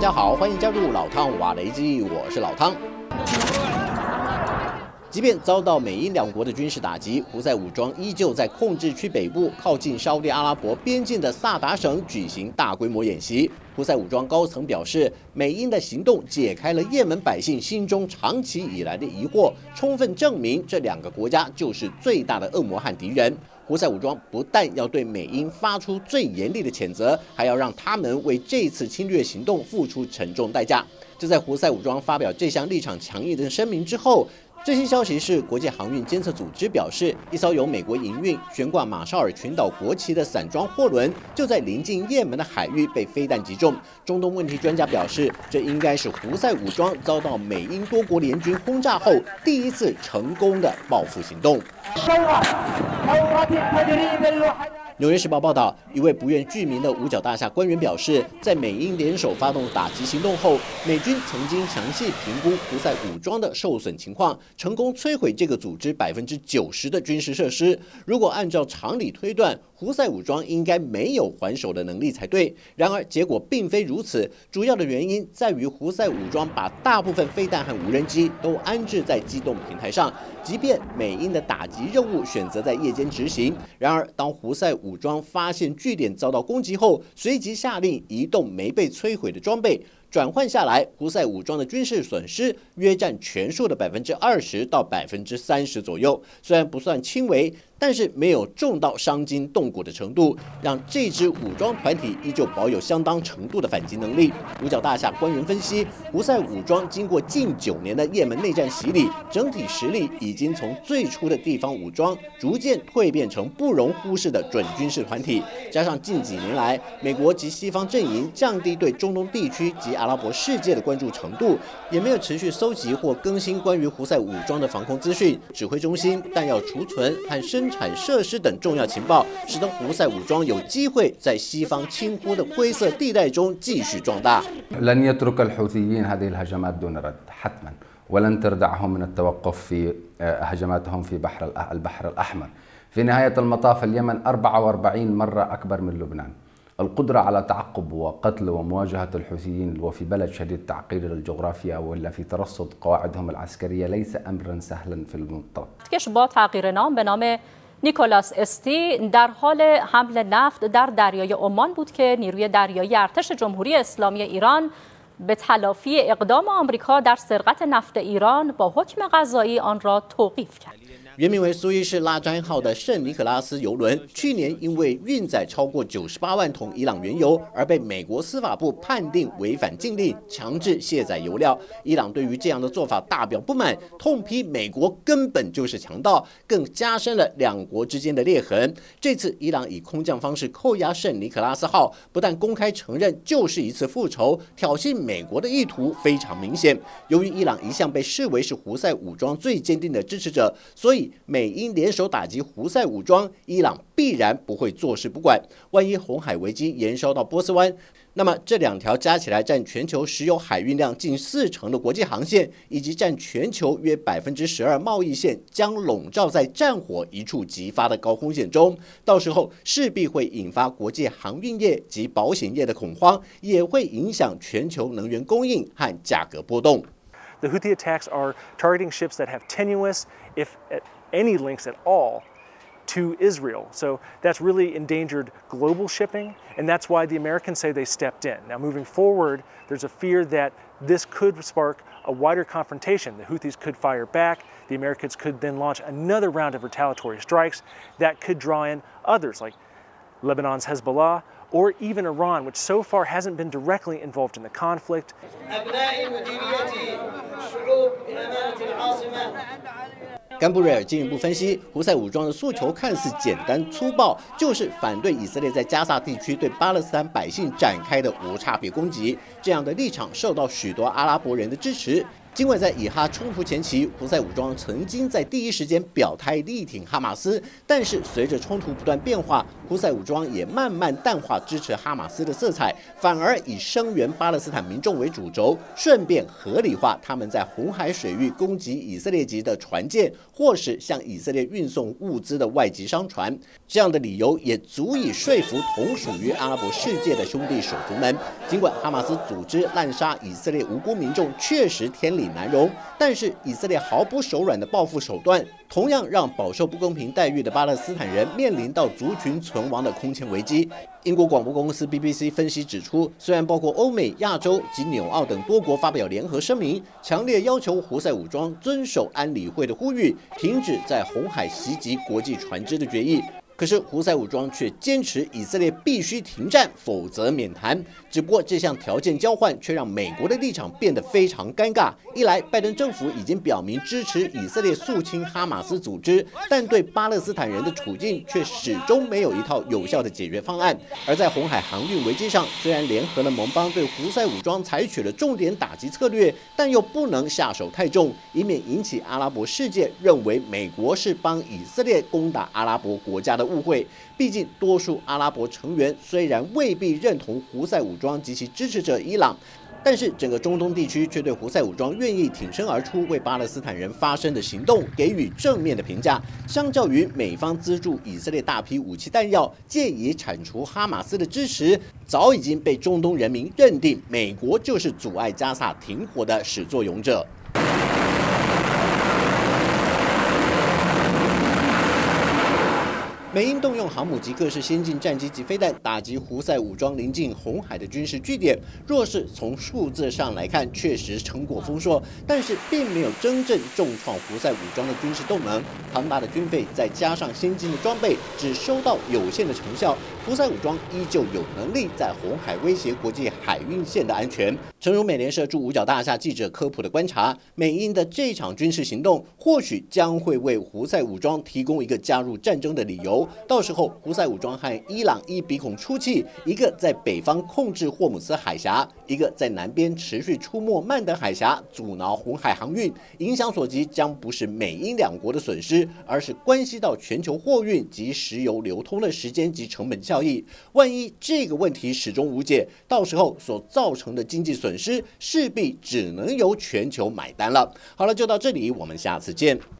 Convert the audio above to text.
大家好，欢迎加入老汤瓦雷基，我是老汤。即便遭到美英两国的军事打击，胡塞武装依旧在控制区北部靠近沙地阿拉伯边境的萨达省举行大规模演习。胡塞武装高层表示，美英的行动解开了也门百姓心中长期以来的疑惑，充分证明这两个国家就是最大的恶魔和敌人。胡塞武装不但要对美英发出最严厉的谴责，还要让他们为这次侵略行动付出沉重代价。就在胡塞武装发表这项立场强硬的声明之后。最新消息是，国际航运监测组织表示，一艘由美国营运、悬挂马绍尔群岛国旗的散装货轮，就在临近也门的海域被飞弹击中。中东问题专家表示，这应该是胡塞武装遭到美英多国联军轰炸后第一次成功的报复行动。纽约时报报道，一位不愿具名的五角大厦官员表示，在美英联手发动打击行动后，美军曾经详细评估胡塞武装的受损情况，成功摧毁这个组织百分之九十的军事设施。如果按照常理推断，胡塞武装应该没有还手的能力才对。然而，结果并非如此。主要的原因在于胡塞武装把大部分飞弹和无人机都安置在机动平台上，即便美英的打击任务选择在夜间执行，然而当胡塞武装发现据点遭到攻击后，随即下令移动没被摧毁的装备。转换下来，胡塞武装的军事损失约占全数的百分之二十到百分之三十左右，虽然不算轻微。但是没有重到伤筋动骨的程度，让这支武装团体依旧保有相当程度的反击能力。五角大厦官员分析，胡塞武装经过近九年的也门内战洗礼，整体实力已经从最初的地方武装，逐渐蜕变成不容忽视的准军事团体。加上近几年来，美国及西方阵营降低对中东地区及阿拉伯世界的关注程度，也没有持续搜集或更新关于胡塞武装的防空资讯、指挥中心、弹药储存和生。产设施等重要情报，使得胡塞武装有机会在西方轻忽的灰色地带中继续壮大。لن يترك الحوثيين هذه الهجمات دون رد حتما ولن تردعهم من التوقف في هجماتهم في بحر البحر الأحمر في نهاية المطاف اليمن 44 مرة أكبر من لبنان القدرة على تعقب وقتل ومواجهة الحوثيين وفي بلد شديد تعقيد الجغرافيا ولا في ترصد قواعدهم العسكرية ليس أمرا سهلا في المنطقة. با تغییر نام به نام نیکولاس استی در حال حمل نفت در دریای عمان بود که نیروی دریایی ارتش جمهوری اسلامی ایران به تلافی اقدام آمریکا در سرقت نفت ایران با حکم قضایی آن را توقیف کرد. 原名为苏伊士拉詹号的圣尼可拉斯油轮，去年因为运载超过九十八万桶伊朗原油，而被美国司法部判定违反禁令，强制卸载油料。伊朗对于这样的做法大表不满，痛批美国根本就是强盗，更加深了两国之间的裂痕。这次伊朗以空降方式扣押圣尼可拉斯号，不但公开承认就是一次复仇，挑衅美国的意图非常明显。由于伊朗一向被视为是胡塞武装最坚定的支持者，所以。美英联手打击胡塞武装，伊朗必然不会坐视不管。万一红海危机延烧到波斯湾，那么这两条加起来占全球石油海运量近四成的国际航线，以及占全球约百分之十二贸易线，将笼罩在战火一触即发的高风险中。到时候势必会引发国际航运业及保险业的恐慌，也会影响全球能源供应和价格波动。The Houthi attacks are targeting ships that have tenuous, if any links at all to Israel. So that's really endangered global shipping, and that's why the Americans say they stepped in. Now, moving forward, there's a fear that this could spark a wider confrontation. The Houthis could fire back. The Americans could then launch another round of retaliatory strikes that could draw in others like Lebanon's Hezbollah or even Iran, which so far hasn't been directly involved in the conflict. 甘布瑞尔进一步分析，胡塞武装的诉求看似简单粗暴，就是反对以色列在加萨地区对巴勒斯坦百姓展开的无差别攻击。这样的立场受到许多阿拉伯人的支持，尽管在以哈冲突前期，胡塞武装曾经在第一时间表态力挺哈马斯，但是随着冲突不断变化，胡塞武装也慢慢淡化支持哈马斯的色彩，反而以声援巴勒斯坦民众为主轴，顺便合理化他们在红海水域攻击以色列籍的船舰，或是向以色列运送物资的外籍商船。这样的理由也足以说服同属于阿拉伯世界的兄弟手足们。尽管哈马斯组织滥杀以色列无辜民众确实天理难容，但是以色列毫不手软的报复手段，同样让饱受不公平待遇的巴勒斯坦人面临到族群存亡的空前危机。英国广播公司 BBC 分析指出，虽然包括欧美、亚洲及纽澳等多国发表联合声明，强烈要求胡塞武装遵守安理会的呼吁，停止在红海袭击国际船只的决议。可是胡塞武装却坚持以色列必须停战，否则免谈。只不过这项条件交换却让美国的立场变得非常尴尬。一来，拜登政府已经表明支持以色列肃清哈马斯组织，但对巴勒斯坦人的处境却始终没有一套有效的解决方案。而在红海航运危机上，虽然联合了盟邦对胡塞武装采取了重点打击策略，但又不能下手太重，以免引起阿拉伯世界认为美国是帮以色列攻打阿拉伯国家的。误会，毕竟多数阿拉伯成员虽然未必认同胡塞武装及其支持者伊朗，但是整个中东地区却对胡塞武装愿意挺身而出为巴勒斯坦人发声的行动给予正面的评价。相较于美方资助以色列大批武器弹药，借以铲除哈马斯的支持，早已经被中东人民认定美国就是阻碍加萨停火的始作俑者。美英动用航母及各式先进战机及飞弹打击胡塞武装临近红海的军事据点。若是从数字上来看，确实成果丰硕，但是并没有真正重创胡塞武装的军事动能。庞大的军费再加上先进的装备，只收到有限的成效。胡塞武装依旧有能力在红海威胁国际海运线的安全。诚如美联社驻五角大厦记者科普的观察，美英的这场军事行动或许将会为胡塞武装提供一个加入战争的理由。到时候，胡塞武装和伊朗一鼻孔出气，一个在北方控制霍姆斯海峡，一个在南边持续出没曼德海峡，阻挠红海航运，影响所及将不是美英两国的损失，而是关系到全球货运及石油流通的时间及成本效益。万一这个问题始终无解，到时候所造成的经济损失势必只能由全球买单了。好了，就到这里，我们下次见。